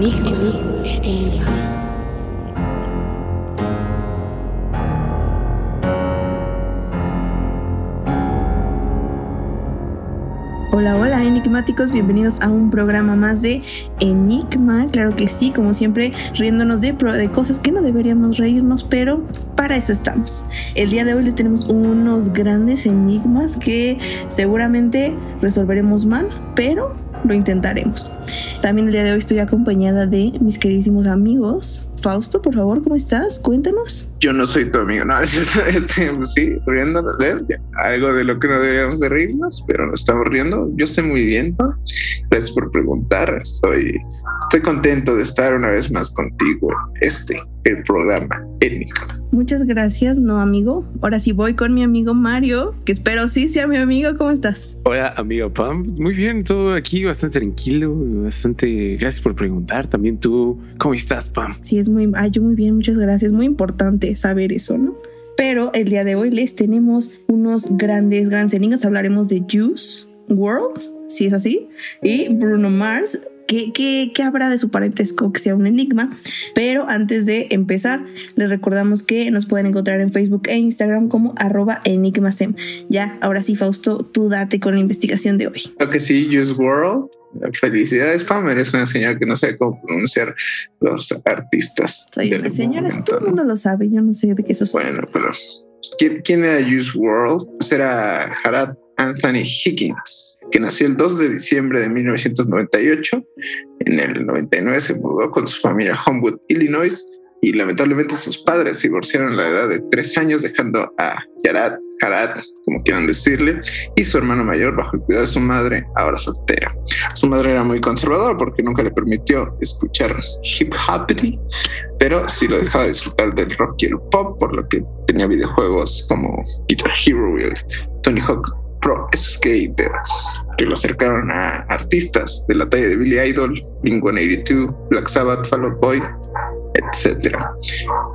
Enigma. Enigma. Hola, hola enigmáticos, bienvenidos a un programa más de Enigma, claro que sí, como siempre, riéndonos de, de cosas que no deberíamos reírnos, pero para eso estamos. El día de hoy les tenemos unos grandes enigmas que seguramente resolveremos mal, pero lo intentaremos. También el día de hoy estoy acompañada de mis queridísimos amigos. Fausto, por favor, ¿cómo estás? Cuéntanos. Yo no soy tu amigo, no, este, pues sí, riéndonos algo de lo que no deberíamos de reírnos, pero nos estamos riendo. Yo estoy muy bien, ¿no? Gracias por preguntar. Estoy, estoy contento de estar una vez más contigo. Este, el programa Enigma. Muchas gracias, no amigo. Ahora sí voy con mi amigo Mario, que espero sí sea mi amigo. ¿Cómo estás? Hola, amigo Pam. Muy bien, todo aquí bastante tranquilo, bastante. Gracias por preguntar. También tú, ¿cómo estás, Pam? Sí, es muy. Ay, yo muy bien, muchas gracias. Muy importante saber eso, ¿no? Pero el día de hoy les tenemos unos grandes, grandes enigmas. Hablaremos de Juice World, si es así, y Bruno Mars, ¿Qué, habrá de su parentesco que sea un enigma? Pero antes de empezar, les recordamos que nos pueden encontrar en Facebook e Instagram como arroba enigmasem. Ya, ahora sí, Fausto, tú date con la investigación de hoy. Lo que sí, Use World. Felicidades, Pam. Eres una señora que no sabe cómo pronunciar los artistas. Soy una señora, todo el mundo lo sabe. Yo no sé de qué eso Bueno, pero ¿quién, era Use World? Pues era Harad Anthony Higgins, que nació el 2 de diciembre de 1998. En el 99 se mudó con su familia a Homewood, Illinois, y lamentablemente sus padres se divorciaron a la edad de tres años, dejando a Yarat, como quieran decirle, y su hermano mayor bajo el cuidado de su madre, ahora soltera. Su madre era muy conservadora porque nunca le permitió escuchar hip hop, pero sí lo dejaba disfrutar del rock y el pop, por lo que tenía videojuegos como Guitar Hero y Tony Hawk Pro Skater, que lo acercaron a artistas de la talla de Billy Idol, Blink-182, Black Sabbath, Fall Out Boy, etc.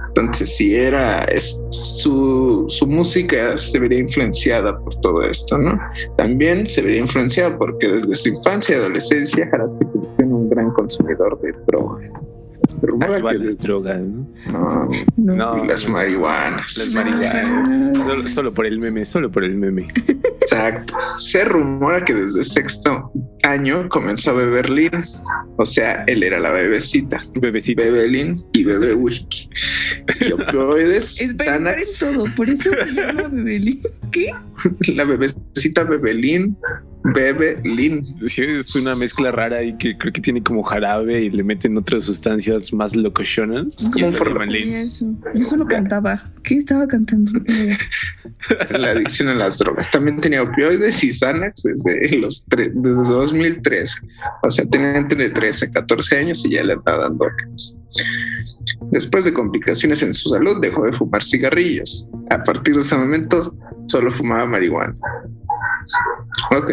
Entonces, si era su, su, música se vería influenciada por todo esto, ¿no? También se vería influenciada porque desde su infancia y adolescencia Harad se convirtió en un gran consumidor de drogas las drogas, ¿no? No, las marihuanas. Las marihuanas. Solo, por el meme, solo por el meme. Exacto. Se rumora que desde sexto año comenzó a beber Lin. O sea, él era la bebecita. Bebecita. Bebelin y bebe whisky. Y opioides. es todo. Por eso se llama Bebelin. ¿Qué? La bebecita Bebelin Bebe Lin. Sí, es una mezcla rara y que creo que tiene como jarabe y le meten otras sustancias más locochonas. Es como un Yo solo cantaba. ¿Qué estaba cantando? La adicción a las drogas. También tenía opioides y Xanax desde los desde 2003. O sea, tenía entre 13 y 14 años y ya le estaba dando Después de complicaciones en su salud, dejó de fumar cigarrillos. A partir de ese momento, solo fumaba marihuana. Ok.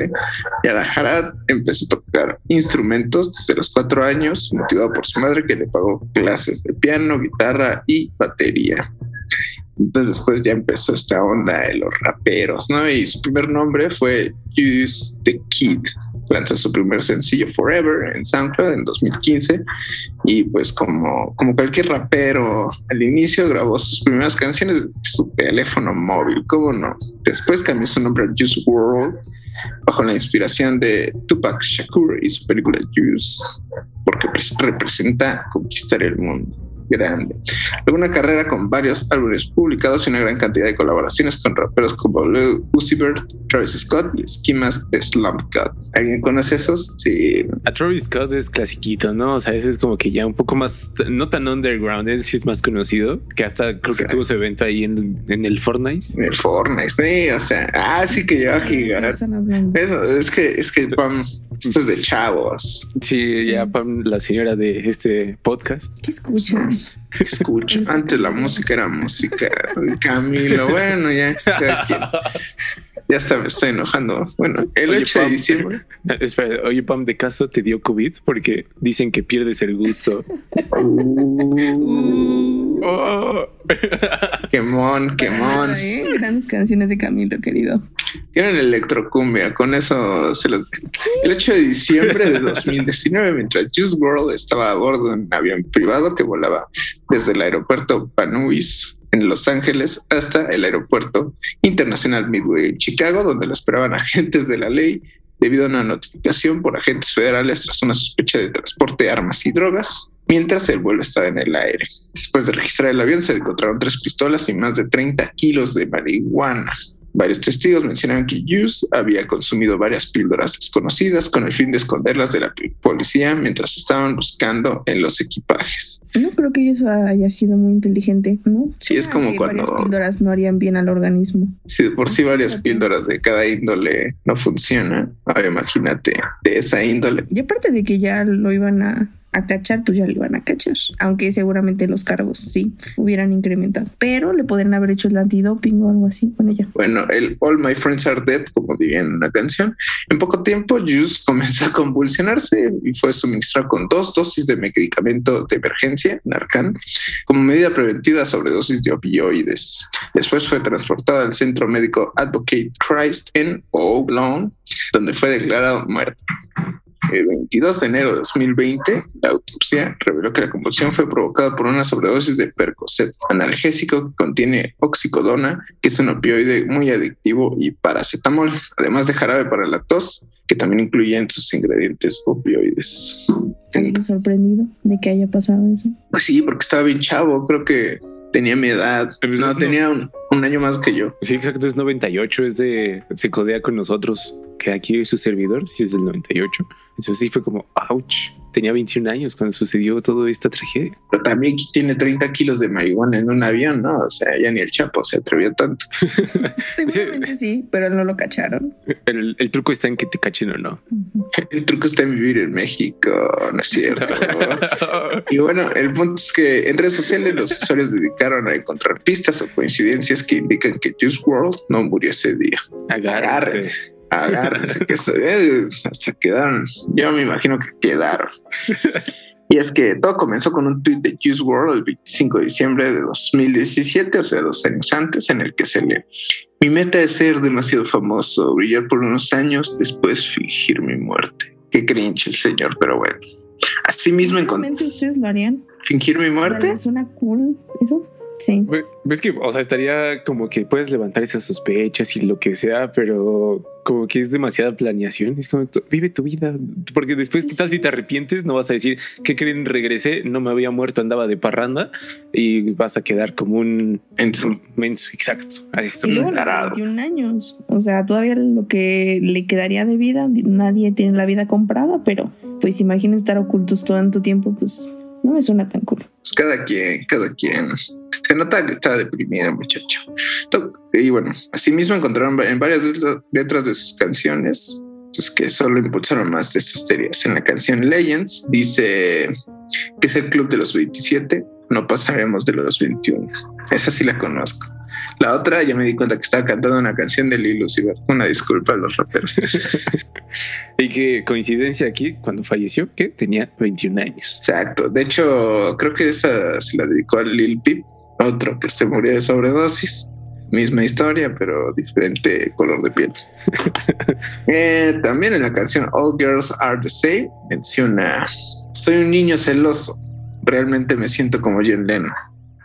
Y Harad empezó a tocar instrumentos desde los cuatro años, motivado por su madre que le pagó clases de piano, guitarra y batería. Entonces después ya empezó esta onda de los raperos, ¿no? Y su primer nombre fue Use the Kid. Lanzó su primer sencillo Forever en SoundCloud en 2015 y pues como, como cualquier rapero al inicio grabó sus primeras canciones de su teléfono móvil, ¿cómo no? Después cambió su nombre a Juice World bajo la inspiración de Tupac Shakur y su película Juice porque representa conquistar el mundo grande. Alguna carrera con varios álbumes publicados y una gran cantidad de colaboraciones con raperos como Lil Uzi Vert, Travis Scott y esquimas de Slump God. ¿Alguien conoce esos? Sí. A Travis Scott es clasiquito, ¿no? O sea, ese es como que ya un poco más, no tan underground, ese sí es más conocido, que hasta creo que tuvo su evento ahí en, en, el Fortnite. En el Fortnite, sí, o sea, ah, sí que lleva gigar. Eso, es que, es que Pam, esto es de chavos. Sí, ya Pam, la señora de este podcast. ¿Qué escuchan? Escucho. Antes la música era música. Camilo, bueno, ya. Ya está, me estoy enojando. Bueno, el 8 de diciembre. Espera, oye, Pam, de caso te dio COVID porque dicen que pierdes el gusto. Uh. Oh. Quemón, quemón. Grandes canciones de Camilo, querido. Tienen electrocumbia, con eso se los El 8 de diciembre de 2019, mientras Juice World estaba a bordo de un avión privado que volaba desde el aeropuerto Panuis en Los Ángeles hasta el aeropuerto internacional Midway en Chicago, donde lo esperaban agentes de la ley debido a una notificación por agentes federales tras una sospecha de transporte de armas y drogas mientras el vuelo estaba en el aire. Después de registrar el avión se encontraron tres pistolas y más de 30 kilos de marihuana. Varios testigos mencionaron que Hughes había consumido varias píldoras desconocidas con el fin de esconderlas de la policía mientras estaban buscando en los equipajes. No creo que eso haya sido muy inteligente, ¿no? Sí, es como cuando... Varias píldoras no harían bien al organismo. Si por sí varias píldoras de cada índole no funcionan, ahora imagínate de esa índole. Y aparte de que ya lo iban a a cachar, pues ya le iban a cachar. Aunque seguramente los cargos sí hubieran incrementado. Pero le podrían haber hecho el antidoping o algo así. Bueno, ya. Bueno, el All My Friends Are Dead, como dirían en una canción. En poco tiempo, Juice comenzó a convulsionarse y fue suministrado con dos dosis de medicamento de emergencia, Narcan, como medida preventiva sobre dosis de opioides. Después fue transportado al centro médico Advocate Christ en Oaklawn, donde fue declarado muerto. El 22 de enero de 2020, la autopsia reveló que la convulsión fue provocada por una sobredosis de Percocet, analgésico que contiene oxicodona, que es un opioide muy adictivo, y paracetamol, además de jarabe para la tos, que también incluye en sus ingredientes opioides. ¿Estás sorprendido de que haya pasado eso? Pues sí, porque estaba bien chavo, creo que tenía mi edad. Pues no, tenía un, un, año más que yo. Sí, exacto, es 98, es de, se codea con nosotros, que aquí su servidor sí es del 98. Entonces sí fue como, ouch. Tenía 21 años cuando sucedió toda esta tragedia. Pero también tiene 30 kilos de marihuana en un avión, ¿no? O sea, ya ni el Chapo se atrevió tanto. Seguramente sí, pero no lo cacharon. El, el, truco está en que te cachen o no. El truco está en vivir en México, ¿no es cierto? y bueno, el punto es que en redes sociales los usuarios dedicaron a encontrar pistas o coincidencias que indican que Juice World no murió ese día. Agárrense agárrense, que se ve, hasta quedaron. Yo me imagino que quedaron. Y es que todo comenzó con un tweet de Juice World el 25 de diciembre de 2017, o sea, dos años antes, en el que se lee: Mi meta es ser demasiado famoso, brillar por unos años, después fingir mi muerte. Qué cringe el señor, pero bueno. Así mismo encontré. ustedes lo harían? ¿Fingir mi muerte? Es una cool eso. Sí. Ves que, o sea, estaría como que puedes levantar esas sospechas y lo que sea, pero como que es demasiada planeación. Es como, vive tu vida. Porque después, ¿qué tal si te arrepientes? No vas a decir, ¿qué creen? Regresé, no me había muerto, andaba de parranda y vas a quedar como un menso. menso exacto. y luego 21 años. O sea, todavía lo que le quedaría de vida, nadie tiene la vida comprada, pero pues imagina estar ocultos todo tu tiempo, pues no me suena tan cool. Pues cada quien, cada quien se nota que estaba deprimida, muchacho. Y bueno, asimismo encontraron en varias letras de sus canciones pues, que solo impulsaron más de estas teorías. En la canción Legends dice que es el club de los 27, no pasaremos de los 21. Esa sí la conozco. La otra ya me di cuenta que estaba cantando una canción de Lil Una disculpa a los raperos. y qué coincidencia aquí, cuando falleció, que tenía 21 años. Exacto. De hecho, creo que esa se la dedicó a Lil Peep otro que se murió de sobredosis. Misma historia, pero diferente color de piel. Eh, también en la canción All Girls Are the Same menciona: Soy un niño celoso. Realmente me siento como John Lennon.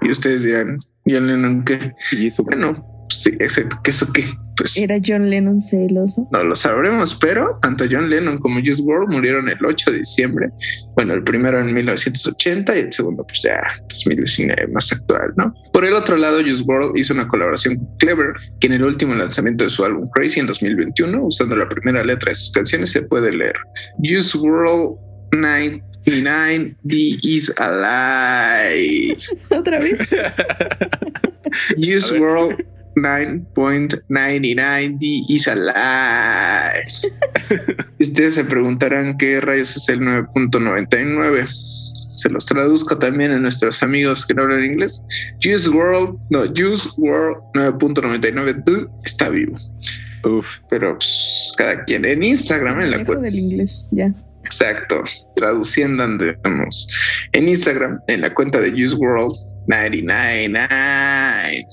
Y ustedes dirán: ¿John Lennon qué? ¿Y eso? Bueno, sí, ¿eso qué? Pues, ¿Era John Lennon celoso? No lo sabremos, pero tanto John Lennon como Juice WRLD murieron el 8 de diciembre. Bueno, el primero en 1980 y el segundo, pues ya 2019, más actual, ¿no? Por el otro lado, Juice WRLD hizo una colaboración con Clever, que en el último lanzamiento de su álbum Crazy en 2021, usando la primera letra de sus canciones, se puede leer Juice WRLD 99 D is alive. Otra vez. Juice WRLD 9.99D is alive. Ustedes se preguntarán qué rayos es el 9.99. Se los traduzco también a nuestros amigos que no hablan inglés. Juice World, no, Juice World 9.99 está vivo. Uf. Pero pues, cada quien en Instagram, en la cuenta. del inglés, ya. Exacto. Traduciendo andemos. En Instagram, en la cuenta de Juice World 99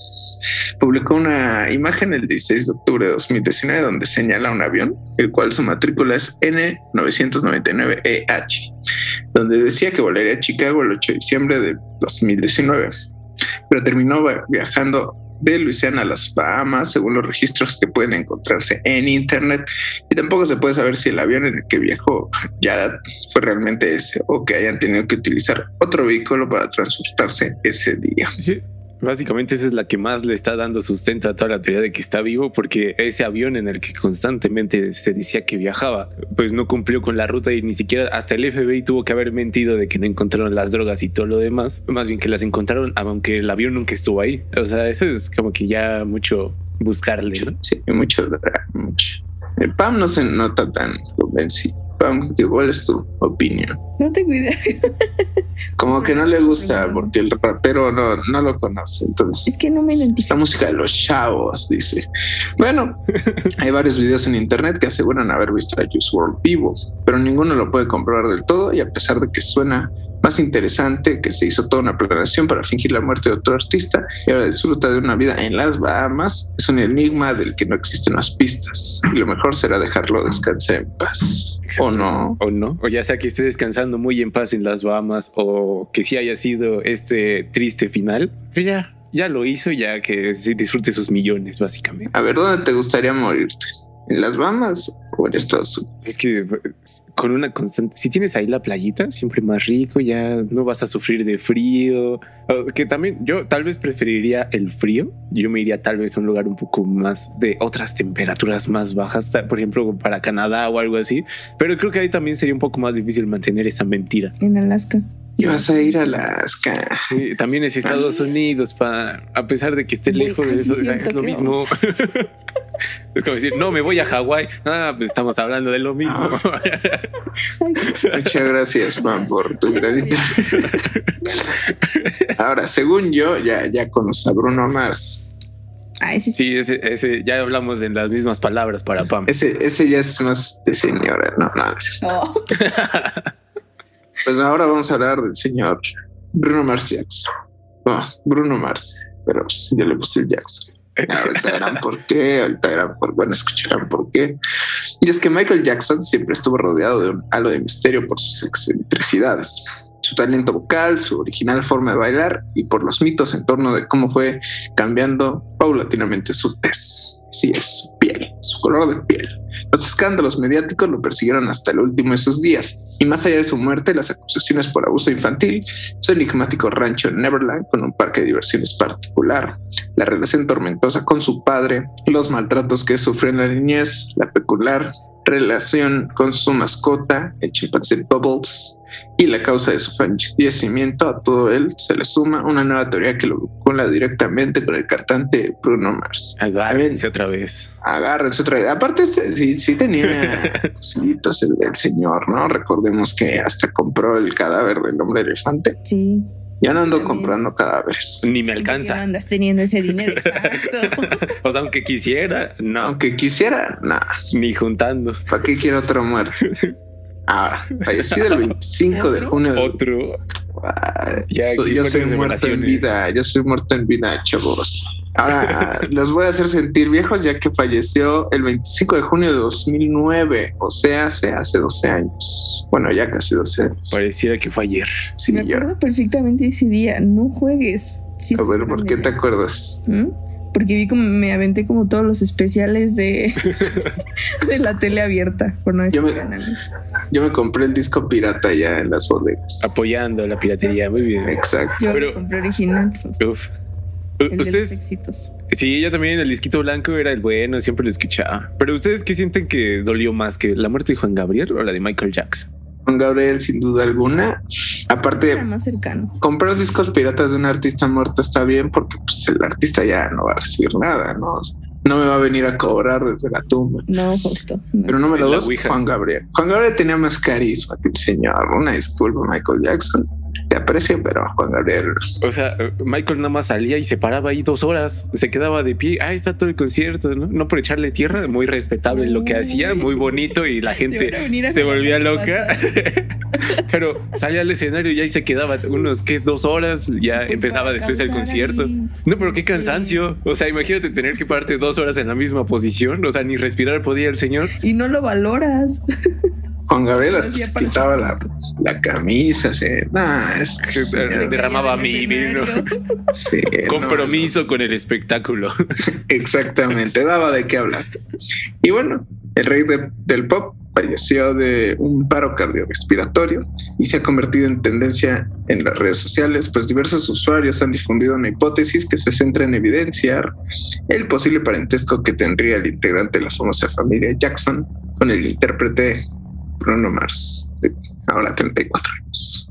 publicó una imagen el 16 de octubre de 2019 donde señala un avión, el cual su matrícula es N999EH, e donde decía que volaría a Chicago el 8 de diciembre de 2019, pero terminó viajando de Luisiana a las Bahamas, según los registros que pueden encontrarse en Internet. Y tampoco se puede saber si el avión en el que viajó ya fue realmente ese o que hayan tenido que utilizar otro vehículo para transportarse ese día. Sí, Básicamente esa es la que más le está dando sustento a toda la teoría de que está vivo, porque ese avión en el que constantemente se decía que viajaba, pues no cumplió con la ruta y ni siquiera hasta el FBI tuvo que haber mentido de que no encontraron las drogas y todo lo demás, más bien que las encontraron, aunque el avión nunca estuvo ahí. O sea, eso es como que ya mucho buscarle, ¿no? Sí, mucho, mucho. El PAM no se nota tan convencido. Pam, ¿cuál es tu opinión? No tengo idea. Como que no le gusta porque el rapero no, no lo conoce. Entonces, es que no me identifico. La música de los chavos, dice. Bueno, hay varios videos en internet que aseguran haber visto a Juice WRLD vivo, pero ninguno lo puede comprobar del todo y a pesar de que suena más interesante que se hizo toda una planeación para fingir la muerte de otro artista y ahora disfruta de una vida en las Bahamas. Es un enigma del que no existen las pistas y lo mejor será dejarlo descansar en paz. O no. O no. O ya sea que esté descansando muy en paz en las Bahamas o que sí haya sido este triste final. Pues ya, ya lo hizo, ya que disfrute sus millones, básicamente. A ver, ¿dónde te gustaría morirte? ¿En las Bahamas en Estados Unidos? Es que con una constante, si tienes ahí la playita, siempre más rico, ya no vas a sufrir de frío. Que también yo tal vez preferiría el frío. Yo me iría tal vez a un lugar un poco más de otras temperaturas más bajas, por ejemplo, para Canadá o algo así. Pero creo que ahí también sería un poco más difícil mantener esa mentira. En Alaska. Y vas a ir a Alaska. también es Estados Unidos, para, a pesar de que esté lejos, de eso es lo mismo. es como decir, no, me voy a Hawái. Ah, pues estamos hablando de lo mismo. Muchas gracias, Juan, por tu granito. Ahora, según yo, ya, ya conozco a Bruno Mars. Ah, ese sí, ese, ese, ya hablamos en las mismas palabras para Pam. Ese, ese ya es más de señora, no, no, no. Pues ahora vamos a hablar del señor Bruno Mars Jackson. Bruno Mars, pero yo le puse Jackson. Ahorita verán por qué, ahorita verán por, bueno, escucharán por qué. Y es que Michael Jackson siempre estuvo rodeado de un halo de misterio por sus excentricidades, su talento vocal, su original forma de bailar y por los mitos en torno de cómo fue cambiando paulatinamente su tez. Sí, es su piel, su color de piel. Los escándalos mediáticos lo persiguieron hasta el último de sus días, y más allá de su muerte, las acusaciones por abuso infantil, su enigmático rancho en Neverland con un parque de diversiones particular, la relación tormentosa con su padre, los maltratos que sufrió en la niñez, la peculiar relación con su mascota, el chimpancé Bubbles, y la causa de su fallecimiento, a todo él se le suma una nueva teoría que lo vincula directamente con el cantante Bruno Mars. Agárrense otra vez. Agárrense otra vez. Aparte, sí, sí tenía cositas el, señor, ¿no? Recordemos que hasta compró el cadáver del hombre elefante. Sí. Ya no ando comprando cadáveres. Ni me alcanza. No andas teniendo ese dinero, exacto. o sea, aunque quisiera, no. Aunque quisiera, nada. Ni juntando. ¿Para qué quiero otra muerte? Ah, fallecido el 25 de junio. Otro. yo soy muerto en vida, yo soy muerto en vida, chavos. Ahora los voy a hacer sentir viejos ya que falleció el 25 de junio de 2009, o sea, hace, hace 12 años. Bueno, ya casi 12 años. Pareciera que fue ayer. Sí, Me acuerdo perfectamente ese día. No juegues. a ver, ¿por qué te acuerdas? ¿Mm? Porque vi como me aventé como todos los especiales de, de la tele abierta, por no yo me, yo me compré el disco pirata ya en las bodegas. Apoyando la piratería, muy bien. Exacto. Yo Pero, compré original. Pues. uf. ustedes sí yo también el disquito blanco era el bueno siempre lo escuchaba pero ustedes qué sienten que dolió más que la muerte de Juan Gabriel o la de Michael Jackson Juan Gabriel, sin duda alguna. Aparte, más cercano. comprar discos piratas de un artista muerto está bien porque pues, el artista ya no va a recibir nada, ¿no? No me va a venir a cobrar desde la tumba. No, justo. Pero no me lo das, Juan Gabriel. Juan Gabriel tenía más carisma que el señor. Una disculpa, Michael Jackson. Te aprecio, pero Juan Gabriel. O sea, Michael nada más salía y se paraba ahí dos horas, se quedaba de pie. Ahí está todo el concierto, ¿no? No por echarle tierra, muy respetable lo que hacía, muy bonito y la gente se volvía loca. pero salía al escenario y ahí se quedaba unos que dos horas, ya Pues empezaba después el concierto. ahí. No, pero qué cansancio. O sea, imagínate tener que pararte dos horas en la misma posición. O sea, ni respirar podía el señor. Y no lo valoras. Juan Gabriel hasta se quitaba la, la camisa, así. Nah, es Que Se derramaba mi vino. sí, no, Compromiso con el espectáculo. Exactamente, daba de qué hablar. Y bueno, el rey de- del pop falleció de un paro cardiorrespiratorio y se ha convertido en tendencia en las redes sociales, pues diversos usuarios han difundido una hipótesis que se centra en evidenciar el posible parentesco que tendría el integrante de la famosa familia Jackson con el intérprete Bruno Mars, de ahora 34 años.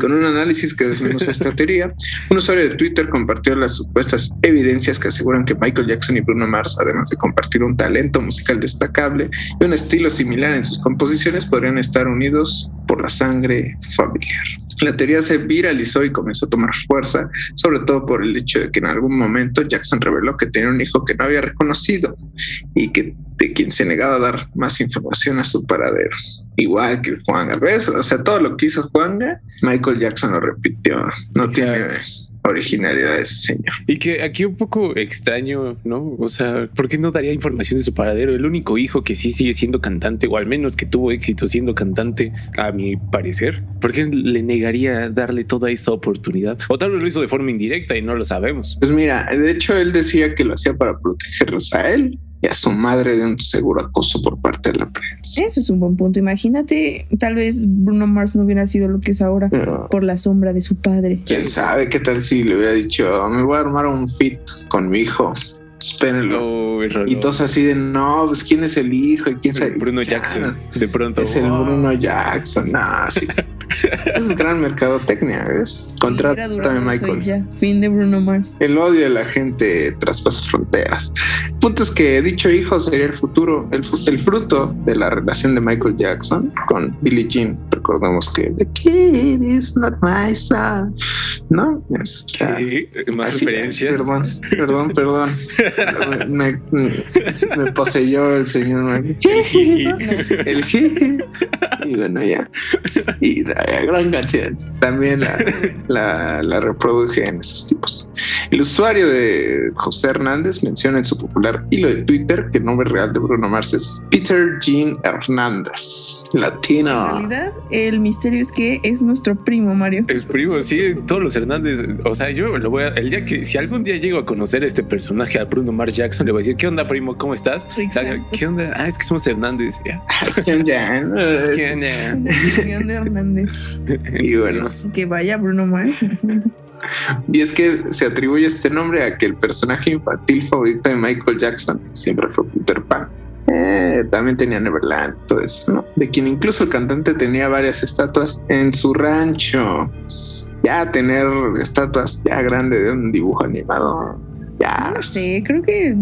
Con un análisis que desmenuza esta teoría, un usuario de Twitter compartió las supuestas evidencias que aseguran que Michael Jackson y Bruno Mars, además de compartir un talento musical destacable y un estilo similar en sus composiciones, podrían estar unidos por la sangre familiar. La teoría se viralizó y comenzó a tomar fuerza, sobre todo por el hecho de que en algún momento Jackson reveló que tenía un hijo que no había reconocido y que de quien se negaba a dar más información a su paradero. Igual que Juanga, ¿ves? O sea, todo lo que hizo Juanga, Michael Jackson lo repitió. No Exacto. tiene originalidad ese señor. Y que aquí un poco extraño, ¿no? O sea, ¿por qué no daría información de su paradero? El único hijo que sí sigue siendo cantante, o al menos que tuvo éxito siendo cantante, a mi parecer. ¿Por qué le negaría darle toda esa oportunidad? O tal vez lo hizo de forma indirecta y no lo sabemos. Pues mira, de hecho él decía que lo hacía para protegerlos a él y a su madre de un seguro acoso por parte de la prensa. Eso es un buen punto. Imagínate, tal vez Bruno Mars no hubiera sido lo que es ahora Pero por la sombra de su padre. quién sabe qué tal si le hubiera dicho, me voy a armar un fit con mi hijo. Espérenlo. Y todos así de no, pues quién es el hijo y quién sabe. Bruno Ya, Jackson, de pronto. Es el oh, Bruno Jackson. No, sí. es gran mercadotecnia, ¿ves? Contrátame, y Michael. ya. Fin de Bruno Mars. El odio de la gente traspasa fronteras. El punto es que dicho hijo sería el futuro, el, el fruto de la relación de Michael Jackson con Billie Jean. Recordemos que The Kid is not my son. ¿No? Es, o sea, ¿qué? Más así- referencias. Perdón, perdón, perdón. me, me- me poseyó el señor. El jeje. Y bueno, ya. Y la gran canción. También la, la, la reproduje en esos tipos. El usuario de José Hernández menciona en su popular hilo de Twitter que el nombre real de Bruno Mars es Peter Jean Hernández, En latino. realidad, el misterio es que es nuestro primo Mario. Es primo, sí, todos los Hernández. O sea, yo lo voy a. El día que, si algún día llego a conocer a este personaje, a Bruno Mars Jackson, le voy a decir: ¿Qué onda, primo? ¿Cómo estás? Exacto. ¿Qué onda? Ah, es que somos Hernández. ¿Qué onda? Reunión de Hernández. Y bueno, Que vaya Bruno Mars, imagínate. y es que se atribuye este nombre a que el personaje infantil favorito de Michael Jackson siempre fue Peter Pan. Eh, también tenía Neverland, todo eso, ¿no? De quien incluso el cantante tenía varias estatuas en su rancho. Ya tener estatuas ya grandes de un dibujo animado, ya No sé, creo que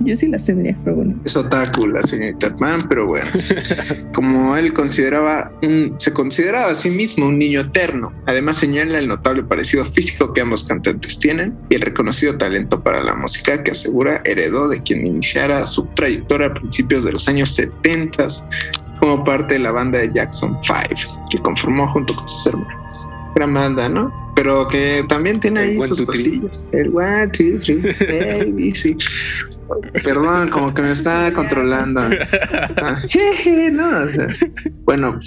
yo sí las tendría, pero bueno. es otaku la señorita Pan, pero bueno, como él consideraba, un- se consideraba a sí mismo un niño eterno. Además señala el notable parecido físico que ambos cantantes tienen y el reconocido talento para la música que asegura heredó de quien iniciara su trayectoria a principios de los años 70 como parte de la banda de Jackson 5 que conformó junto con sus hermanos. Gran banda, ¿no? Pero que también tiene El ahí sus cosillas. El one, two, three, baby, sí. Perdón, como que me está controlando. Ah, jeje, no, bueno,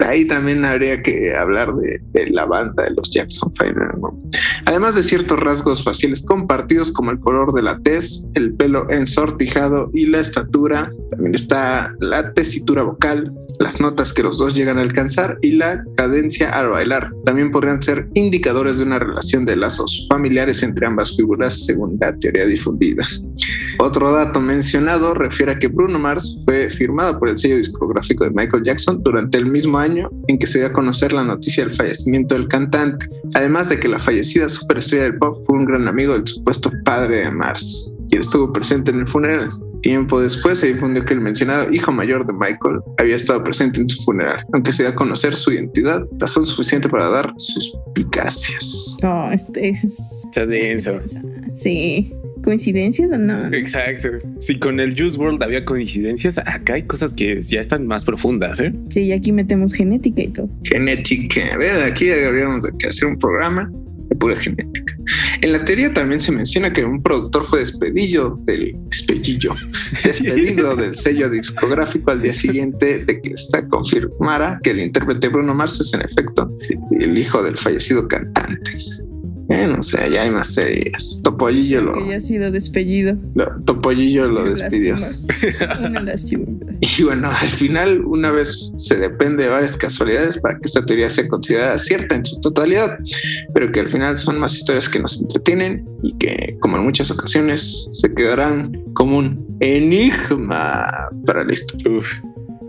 ahí también habría que hablar de, de la banda de los Jackson Five. ¿no? Además de ciertos rasgos faciales compartidos como el color de la tez, el pelo ensortijado y la estatura, también está la tesitura vocal, las notas que los dos llegan a alcanzar y la cadencia al bailar. También podrían ser indicadores de una relación de lazos familiares entre ambas figuras según la teoría difundida. Otro dato mencionado refiere a que Bruno Mars fue firmado por el sello discográfico de Michael Jackson durante el mismo año en que se dio a conocer la noticia del fallecimiento del cantante, además de que la fallecida superestrella del pop fue un gran amigo del supuesto padre de Mars, quien estuvo presente en el funeral. Tiempo después se difundió que el mencionado hijo mayor de Michael había estado presente en su funeral, aunque se dio a conocer su identidad, razón suficiente para dar suspicacias. No, este es. Está denso. Sí. ¿Coincidencias? No. Exacto. Si con el Juice World había coincidencias, acá hay cosas que ya están más profundas, ¿eh? Sí, y aquí metemos genética y todo. Genética. Vean, aquí deberíamos de hacer un programa de pura genética. En la teoría también se menciona que un productor fue despedido del despedido, despedido del sello discográfico al día siguiente de que esta confirmara que el intérprete Bruno Mars es en efecto el hijo del fallecido cantante. Bueno, o sea, ya hay más series. Topollillo lo. Que ya ha sido despedido. lo- Topollillo lo despidió. lástima. Una lástima. Y bueno, al final, una vez se depende de varias casualidades para que esta teoría sea considerada cierta en su totalidad, pero que al final son más historias que nos entretienen y que, como en muchas ocasiones, se quedarán como un enigma para la historia. Uf.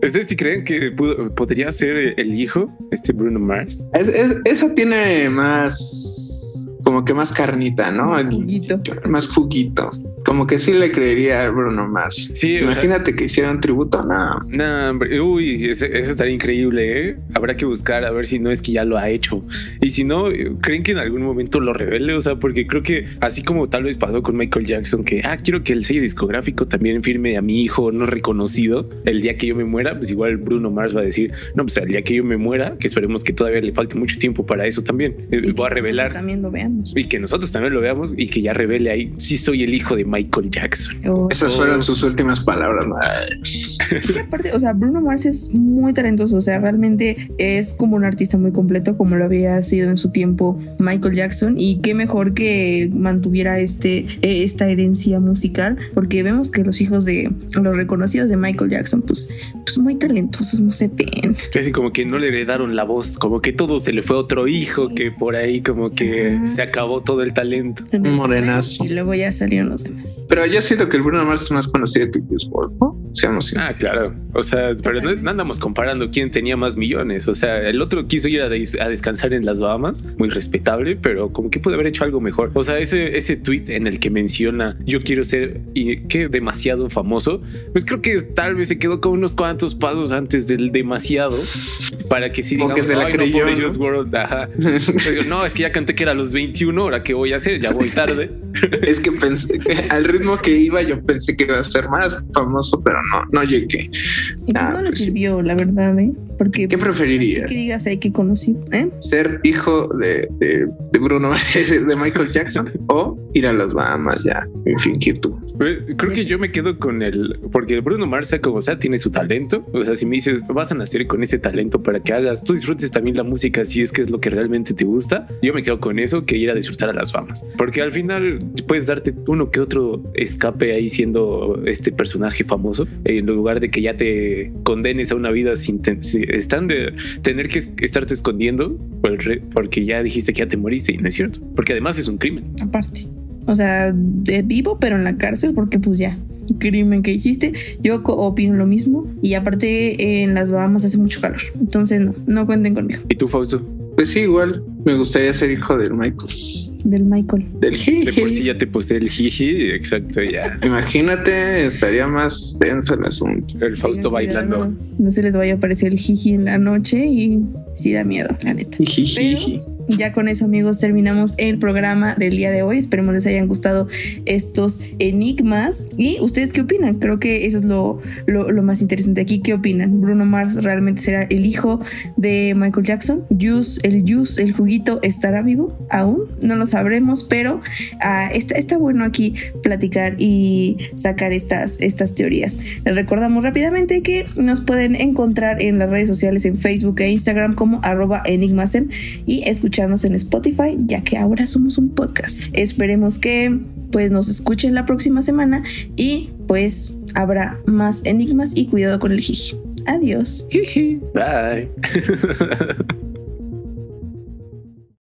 ¿Ustedes sí creen que pudo- podría ser el hijo, este Bruno Mars? Es- es- esa tiene más, como que más carnita, ¿no? Más El- juguito. más juguito. Como que sí le creería a Bruno Mars. Sí, o sea- Imagínate que hiciera un tributo, no. No, hombre, uy, eso estaría increíble, ¿eh? Habrá que buscar a ver si no es que ya lo ha hecho. Y si no, ¿creen que en algún momento lo revele? O sea, porque creo que así como tal vez pasó con Michael Jackson, que, ah, quiero que el sello discográfico también firme a mi hijo no reconocido el día que yo me muera, pues igual Bruno Mars va a decir, no, pues el día que yo me muera, que esperemos que todavía le falte mucho tiempo para eso también. Eh, Voy a nosotros revelar. También lo veamos. Y que nosotros también lo veamos y que ya revele ahí, sí soy el hijo de Michael Jackson. O- Esas fueron sus últimas palabras. Y aparte, o sea, Bruno Mars es muy talentoso, o sea, realmente es como un artista muy completo, como lo había sido en su tiempo Michael Jackson, y qué mejor que mantuviera este, eh, esta herencia musical, porque vemos que los hijos de los reconocidos de Michael Jackson, pues, pues muy talentosos, no se ven. Así como que no le heredaron la voz, como que todo se le fue a otro hijo, que por ahí como que Ajá. se acabó todo el talento. Un morenazo. Y luego ya salieron los demás. Pero yo siento que el Bruno Mars es más conocido que Juice WRLD, ¿no? Seamos Ah, sinceros. Claro. O sea, pero no, no andamos comparando quién tenía más millones. O sea, el otro quiso ir a, des- a descansar en las Bahamas, muy respetable, pero como que puede haber hecho algo mejor. O sea, ese, ese tweet en el que menciona yo quiero ser y que demasiado famoso, pues creo que tal vez se quedó con unos cuantos pasos antes del demasiado para que sí Como digamos, que se la "Ay, no, creyó, ¿no?" Ajá. Digo, no, es que ya canté que era a los 21, ahora qué voy a hacer, ya voy tarde. es que pensé que al ritmo que iba, yo pensé que iba a ser más famoso, pero no, no llegué. Y pues Ah, no le pues sirvió, la verdad, ¿eh? Porque ¿Qué preferiría? que digas, hay que conocer, ¿eh? ¿Ser hijo de, de, de Bruno Mars, de Michael Jackson? ¿O ir a las Bahamas ya y fingir tú? Pues, Creo que yo me quedo con el, porque el Bruno Mars, como sea, tiene su talento. O sea, si me dices, vas a nacer con ese talento para que hagas, tú disfrutes también la música si es que es lo que realmente te gusta. Yo me quedo con eso que ir a disfrutar a las famas. Porque al final puedes darte uno que otro escape ahí siendo este personaje famoso, en lugar de que ya te condenes a una vida sin, ten- están de tener que es- estarte escondiendo por el re- porque ya dijiste que ya te moriste y no es cierto. Porque además es un crimen. aparte. O sea, de vivo, pero en la cárcel, porque pues ya, crimen que hiciste. Yo opino lo mismo. Y aparte, eh, en las Bahamas hace mucho calor. Entonces, no, no cuenten conmigo. ¿Y tú, Fausto? Pues sí, igual me gustaría ser hijo del Michael. Del Michael. Del De por sí ya te puse el jiji, exacto, ya. Imagínate, estaría más tenso el asunto. El Fausto Tengan cuidado, bailando. No se les vaya a aparecer el jiji en la noche y sí da miedo, la neta. Jijiji. Ya con eso, amigos, terminamos el programa del día de hoy. Esperemos les hayan gustado estos enigmas. ¿Y ustedes qué opinan? Creo que eso es lo, lo, lo más interesante aquí. ¿Qué opinan? ¿Bruno Mars realmente será el hijo de Michael Jackson? ¿Juice, el Juice, el juguito, estará vivo aún? No lo sabremos, pero ah, está, está bueno aquí platicar y sacar estas, estas teorías. Les recordamos rápidamente que nos pueden encontrar en las redes sociales en Facebook e Instagram como arroba enigmasem y escucharnos en Spotify, ya que ahora somos un podcast. Esperemos que pues nos escuchen la próxima semana y pues habrá más enigmas y cuidado con el jiji. Adiós. Jiji. Bye.